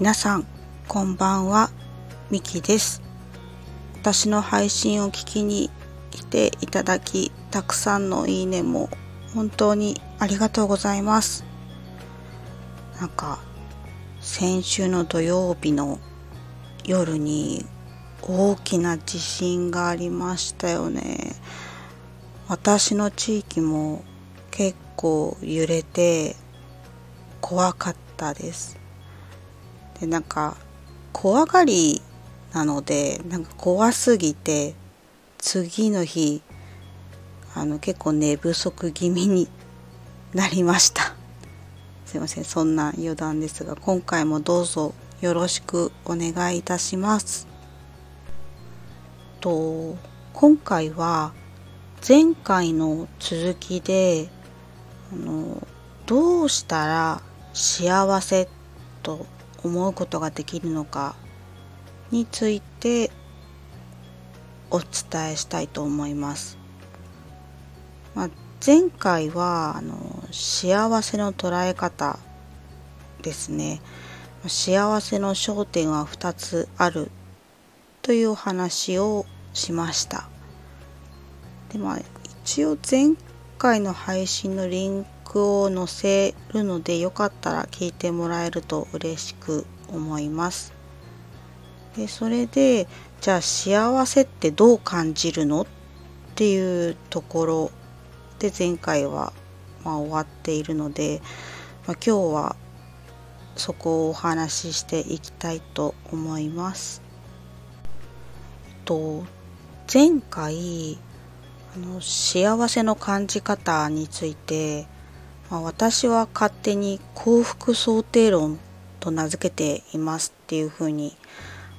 皆さんこんばんは。みきです。私の配信を聞きに来ていただきたくさんのいいねも本当にありがとうございます。なんか先週の土曜日の夜に大きな地震がありましたよね。私の地域も結構揺れて怖かったです。でなんか怖がりなのでなんか怖すぎて次の日あの結構寝不足気味になりました。すいませんそんな余談ですが今回もどうぞよろしくお願いいたします。と今回は前回の続きであのどうしたら幸せと思うことができるのかについてお伝えしたいと思います。まあ、前回はあの幸せの捉え方ですね幸せの焦点は2つあるというお話をしました。でまあ一応前回の配信のリンを載せるのでよかったら聞いてもらえると嬉しく思います。でそれでじゃあ幸せってどう感じるのっていうところで前回はまあ終わっているので、まあ、今日はそこをお話ししていきたいと思います。と前回あの幸せの感じ方について、まあ、私は勝手に幸福想定論と名付けていますっていうふうに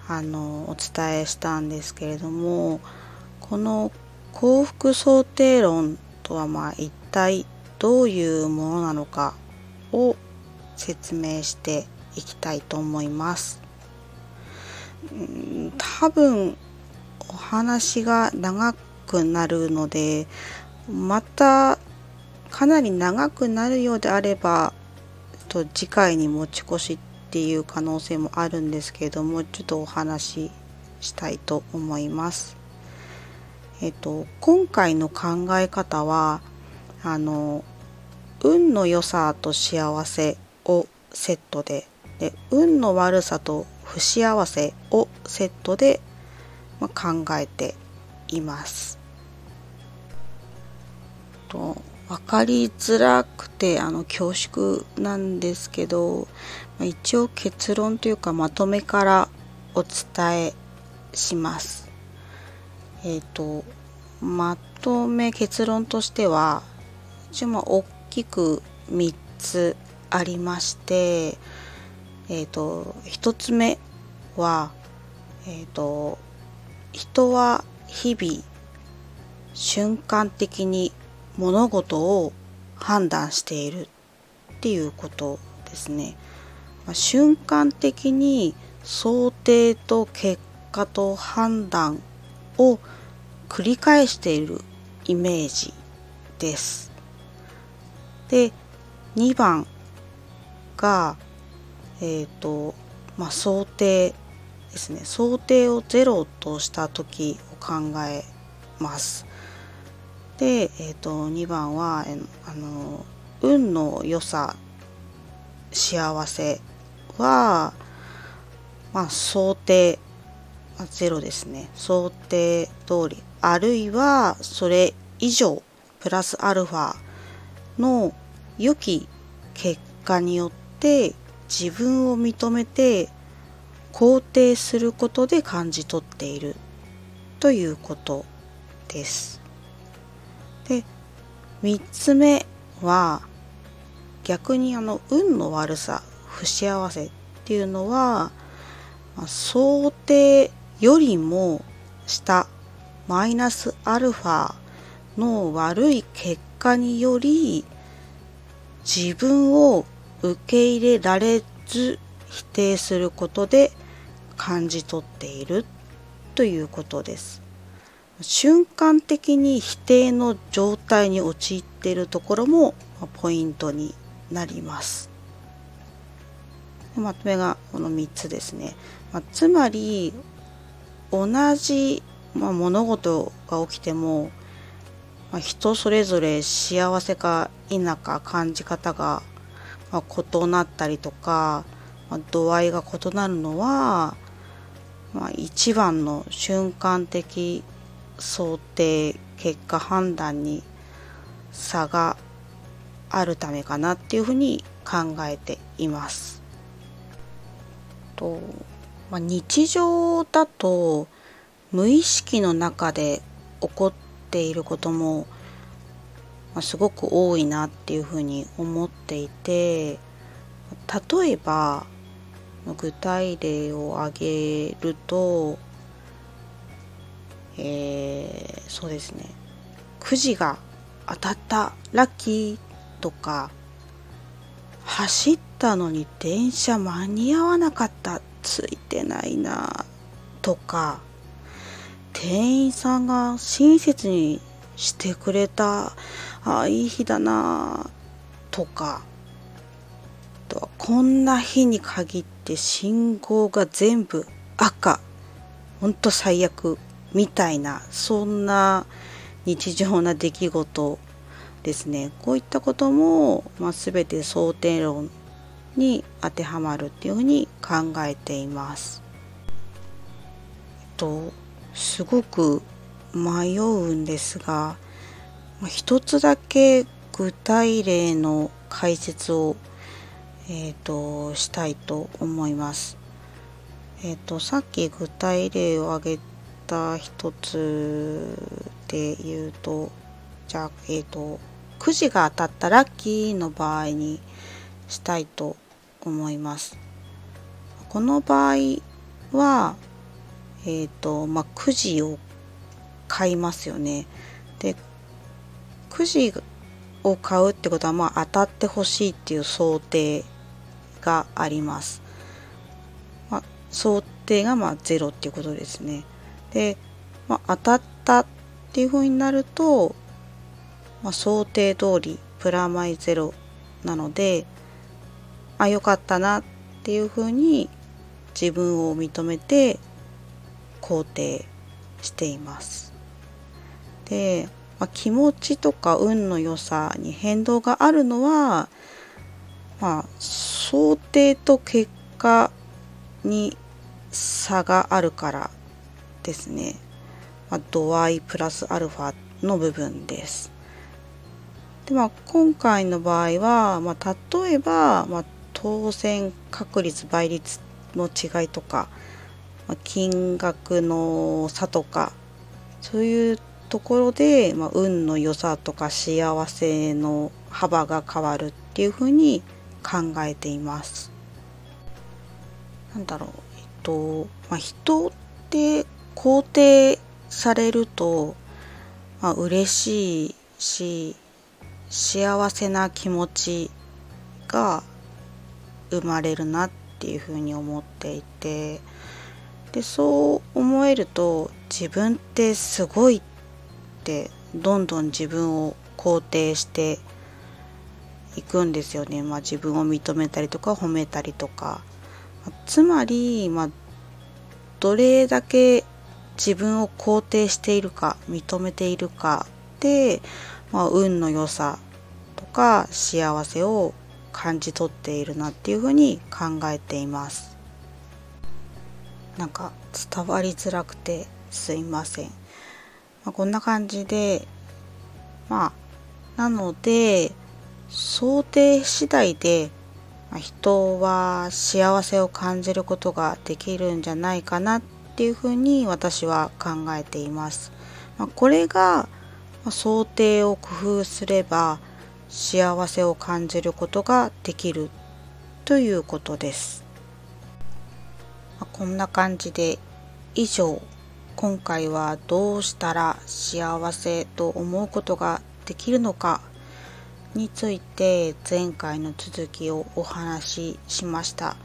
あのお伝えしたんですけれどもこの幸福想定論とはまあ一体どういうものなのかを説明していきたいと思います。多分お話が長くなるのでまたかなり長くなるようであればと次回に持ち越しっていう可能性もあるんですけれどもちょっとお話ししたいと思います。えっと今回の考え方はあの運の良さと幸せをセットでで運の悪さと不幸せをセットで、まあ、考えています。と分かりづらくてあの恐縮なんですけど、ま、一応結論というかまとめからお伝えします。えっ、ー、とまとめ結論としては一応まあ大きく3つありましてえっ、ー、と1つ目はえっ、ー、と人は日々瞬間的に物事を判断しているっていうことですね。まあ、瞬間的に想定と結果と判断を繰り返しているイメージです。で2番がえっ、ー、とまあ想定ですね想定をゼロとした時を考えます。で、えーと、2番はあの運の良さ幸せは、まあ、想定、まあ、ゼロですね想定通りあるいはそれ以上プラスアルファの良き結果によって自分を認めて肯定することで感じ取っているということです。で3つ目は逆にあの運の悪さ不幸せっていうのは、ま、想定よりも下マイナスアルファの悪い結果により自分を受け入れられず否定することで感じ取っているということです。瞬間的に否定の状態に陥っているところもポイントになります。まとめがこの3つですね、まあ、つまり同じ、まあ、物事が起きても、まあ、人それぞれ幸せか否か感じ方が、ま異なったりとか、ま度合いが異なるのは、ま一番の瞬間的想定結果判断に差があるためかなっていうふうに考えています。とまあ、日常だと無意識の中で起こっていることも、まあ、すごく多いなっていうふうに思っていて例えば具体例を挙げるとえー、そうですね。くじが当たったラッキーとか走ったのに電車間に合わなかったついてないなとか店員さんが親切にしてくれたああいい日だなとかとはこんな日に限って信号が全部赤。ほんと最悪。みたいなそんな日常な出来事ですねこういったことも、まあ、全て想定論に当てはまるっていうふうに考えています。とすごく迷うんですが一つだけ具体例の解説を、えーと、したいと思います。えっ、ー、とさっき具体例を挙げた一つで言うとじゃあえっ、ー、とくじが当たったラッキーの場合にしたいと思います。この場合は、えっ、ー、と、まあ、くじを買いますよね。で、くじを買うってことは、まあ、当たってほしいっていう想定があります。まあ、想定がまあゼロっていうことですね。で、まあ、当たったっていうふうになると、まあ、想定通りプラマイゼロなのであ良かったなっていうふうに自分を認めて肯定しています。で、まあ、気持ちとか運の良さに変動があるのは、まあ、想定と結果に差があるからですね。まあ、度合いプラスアルファの部分です。でまあ、今回の場合は、まあ、例えば、まあ、当選確率倍率の違いとか、まあ、金額の差とかそういうところで、まあ、運の良さとか幸せの幅が変わるっていうふうに考えています。なんだろうえっと、まあ、人って肯定されると、まあ、嬉しいし幸せな気持ちが生まれるなっていうふうに思っていてでそう思えると自分ってすごいってどんどん自分を肯定していくんですよね、まあ、自分を認めたりとか褒めたりとか。つまり、まあ、どれだけ自分を肯定しているか認めているかでまあ、運の良さとか幸せを感じ取っているなっていうふうに考えています。なんか伝わりづらくてすいません、まあ、こんな感じでまあなので想定次第で人は幸せを感じることができるんじゃないかなってっていうふうに私は考えています。まあ、これが想定を工夫すれば幸せを感じることができるということです。まこんな感じで以上今回はどうしたら幸せと思うことができるのかについて前回の続きをお話ししました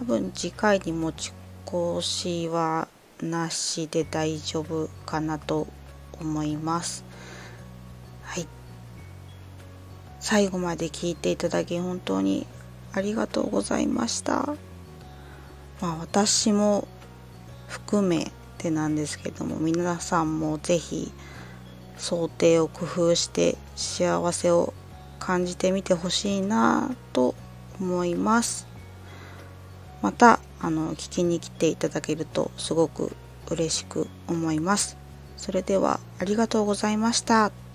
多分次回に持ち越しはなしで大丈夫かなと思います。はい。最後まで聞いていただき本当にありがとうございました。まあ私も含めてなんですけども皆さんも是非想定を工夫して幸せを感じてみてほしいなと思います。またあの聞きに来ていただけるとすごく嬉しく思いますそれではありがとうございました。